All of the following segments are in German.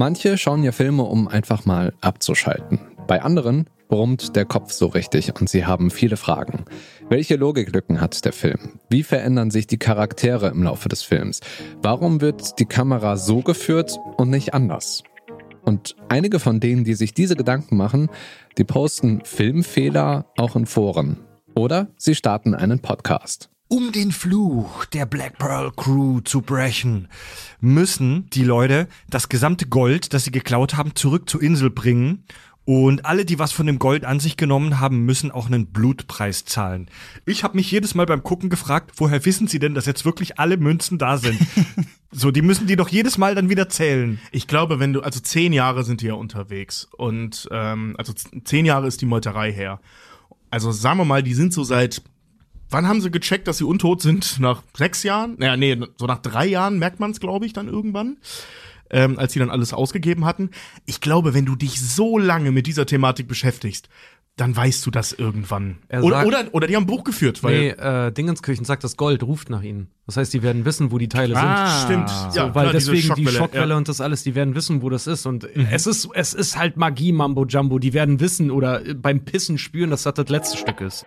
Manche schauen ja Filme, um einfach mal abzuschalten. Bei anderen brummt der Kopf so richtig und sie haben viele Fragen. Welche Logiklücken hat der Film? Wie verändern sich die Charaktere im Laufe des Films? Warum wird die Kamera so geführt und nicht anders? Und einige von denen, die sich diese Gedanken machen, die posten Filmfehler auch in Foren. Oder sie starten einen Podcast. Um den Fluch der Black Pearl Crew zu brechen, müssen die Leute das gesamte Gold, das sie geklaut haben, zurück zur Insel bringen. Und alle, die was von dem Gold an sich genommen haben, müssen auch einen Blutpreis zahlen. Ich habe mich jedes Mal beim Gucken gefragt, woher wissen sie denn, dass jetzt wirklich alle Münzen da sind? so, die müssen die doch jedes Mal dann wieder zählen. Ich glaube, wenn du, also zehn Jahre sind die ja unterwegs. Und ähm, also zehn Jahre ist die Meuterei her. Also sagen wir mal, die sind so seit Wann haben sie gecheckt, dass sie untot sind? Nach sechs Jahren? Naja, nee, so nach drei Jahren merkt man es, glaube ich, dann irgendwann. Ähm, als sie dann alles ausgegeben hatten. Ich glaube, wenn du dich so lange mit dieser Thematik beschäftigst, dann weißt du das irgendwann. Oder, oder, oder, die haben ein Buch geführt. Weil nee, äh, Dingenskirchen sagt, das Gold ruft nach ihnen. Das heißt, die werden wissen, wo die Teile ah, sind. Stimmt. So, ja, weil klar, deswegen Schockwelle, die Schockwelle ja. und das alles, die werden wissen, wo das ist. Und mhm. es ist, es ist halt Magie, Mambo Jumbo. Die werden wissen oder beim Pissen spüren, dass das das letzte Stück ist.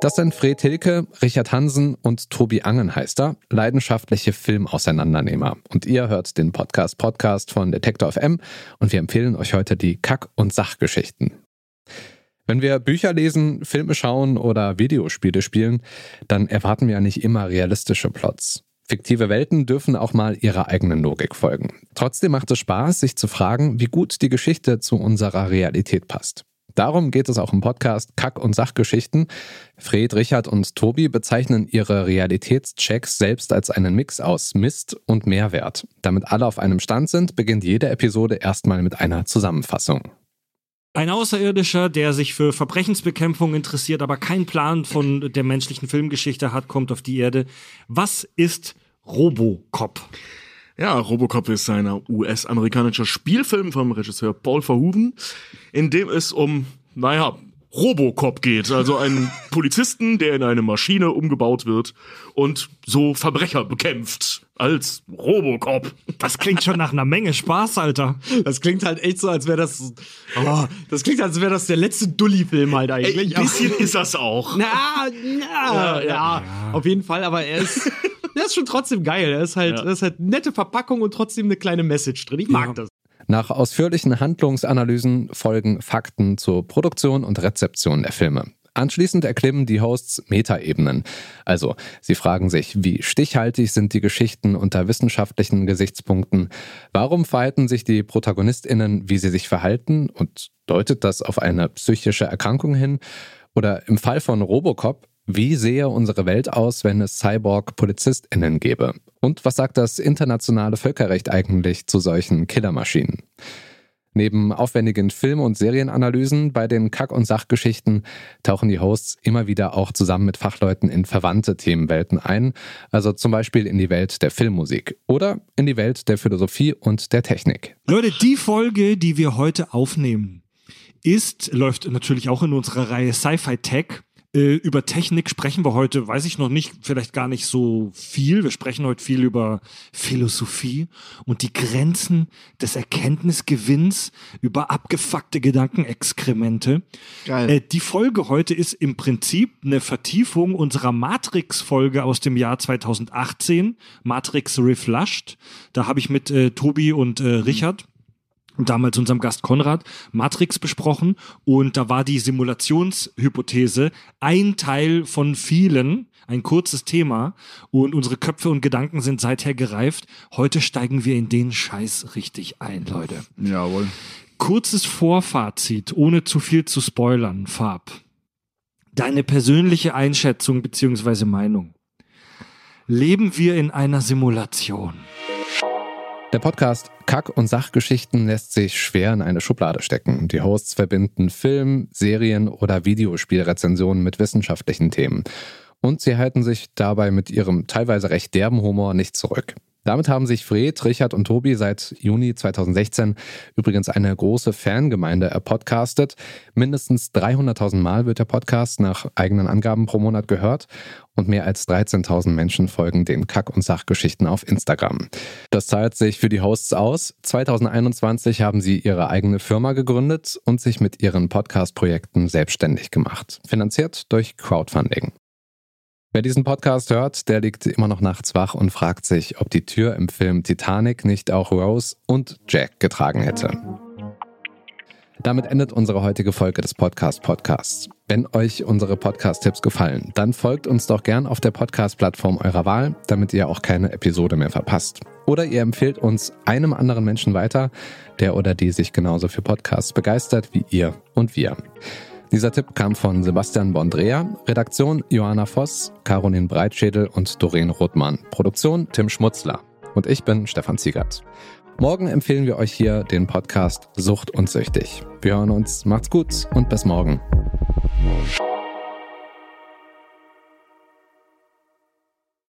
Das sind Fred Hilke, Richard Hansen und Tobi Angenheister, leidenschaftliche Filmauseinandernehmer. Und ihr hört den Podcast Podcast von Detektor FM und wir empfehlen euch heute die Kack- und Sachgeschichten. Wenn wir Bücher lesen, Filme schauen oder Videospiele spielen, dann erwarten wir ja nicht immer realistische Plots. Fiktive Welten dürfen auch mal ihrer eigenen Logik folgen. Trotzdem macht es Spaß, sich zu fragen, wie gut die Geschichte zu unserer Realität passt. Darum geht es auch im Podcast Kack- und Sachgeschichten. Fred, Richard und Tobi bezeichnen ihre Realitätschecks selbst als einen Mix aus Mist und Mehrwert. Damit alle auf einem Stand sind, beginnt jede Episode erstmal mit einer Zusammenfassung. Ein Außerirdischer, der sich für Verbrechensbekämpfung interessiert, aber keinen Plan von der menschlichen Filmgeschichte hat, kommt auf die Erde. Was ist Robocop? Ja, Robocop ist ein US-amerikanischer Spielfilm vom Regisseur Paul Verhoeven, in dem es um, naja, Robocop geht, also einen Polizisten, der in eine Maschine umgebaut wird und so Verbrecher bekämpft als Robocop. Das klingt schon nach einer Menge Spaß, Alter. Das klingt halt echt so, als wäre das. Oh, das klingt, als wäre das der letzte Dulli-Film halt eigentlich. Ein bisschen ist das auch. Na, na ja, ja, ja, auf jeden Fall, aber er ist ist schon trotzdem geil. Er ist halt, ja. ist halt nette Verpackung und trotzdem eine kleine Message drin. Ich mag ja. das. Nach ausführlichen Handlungsanalysen folgen Fakten zur Produktion und Rezeption der Filme. Anschließend erklimmen die Hosts Metaebenen. Also, sie fragen sich, wie stichhaltig sind die Geschichten unter wissenschaftlichen Gesichtspunkten? Warum verhalten sich die ProtagonistInnen, wie sie sich verhalten? Und deutet das auf eine psychische Erkrankung hin? Oder im Fall von Robocop, wie sehe unsere Welt aus, wenn es Cyborg-PolizistInnen gäbe? Und was sagt das internationale Völkerrecht eigentlich zu solchen Killermaschinen? Neben aufwendigen Film- und Serienanalysen bei den Kack- und Sachgeschichten tauchen die Hosts immer wieder auch zusammen mit Fachleuten in verwandte Themenwelten ein, also zum Beispiel in die Welt der Filmmusik oder in die Welt der Philosophie und der Technik. Leute, die Folge, die wir heute aufnehmen, ist, läuft natürlich auch in unserer Reihe Sci-Fi Tech äh, über Technik sprechen wir heute, weiß ich noch nicht, vielleicht gar nicht so viel. Wir sprechen heute viel über Philosophie und die Grenzen des Erkenntnisgewinns, über abgefuckte Gedankenexkremente. Geil. Äh, die Folge heute ist im Prinzip eine Vertiefung unserer Matrix-Folge aus dem Jahr 2018, Matrix Reflushed. Da habe ich mit äh, Tobi und äh, Richard damals unserem Gast Konrad Matrix besprochen und da war die Simulationshypothese ein Teil von vielen, ein kurzes Thema und unsere Köpfe und Gedanken sind seither gereift. Heute steigen wir in den Scheiß richtig ein, Leute. Jawohl. Kurzes Vorfazit, ohne zu viel zu spoilern, Farb. Deine persönliche Einschätzung beziehungsweise Meinung. Leben wir in einer Simulation? Der Podcast Kack- und Sachgeschichten lässt sich schwer in eine Schublade stecken. Die Hosts verbinden Film, Serien oder Videospielrezensionen mit wissenschaftlichen Themen. Und sie halten sich dabei mit ihrem teilweise recht derben Humor nicht zurück. Damit haben sich Fred, Richard und Tobi seit Juni 2016 übrigens eine große Fangemeinde erpodcastet. Mindestens 300.000 Mal wird der Podcast nach eigenen Angaben pro Monat gehört und mehr als 13.000 Menschen folgen den Kack- und Sachgeschichten auf Instagram. Das zahlt sich für die Hosts aus. 2021 haben sie ihre eigene Firma gegründet und sich mit ihren Podcast-Projekten selbstständig gemacht, finanziert durch Crowdfunding. Wer diesen Podcast hört, der liegt immer noch nachts wach und fragt sich, ob die Tür im Film Titanic nicht auch Rose und Jack getragen hätte. Damit endet unsere heutige Folge des Podcast Podcasts. Wenn euch unsere Podcast-Tipps gefallen, dann folgt uns doch gern auf der Podcast-Plattform eurer Wahl, damit ihr auch keine Episode mehr verpasst. Oder ihr empfehlt uns einem anderen Menschen weiter, der oder die sich genauso für Podcasts begeistert wie ihr und wir. Dieser Tipp kam von Sebastian Bondrea, Redaktion Johanna Voss, Caroline Breitschädel und Doreen Rothmann, Produktion Tim Schmutzler. Und ich bin Stefan Ziegert. Morgen empfehlen wir euch hier den Podcast Sucht und Süchtig. Wir hören uns, macht's gut und bis morgen.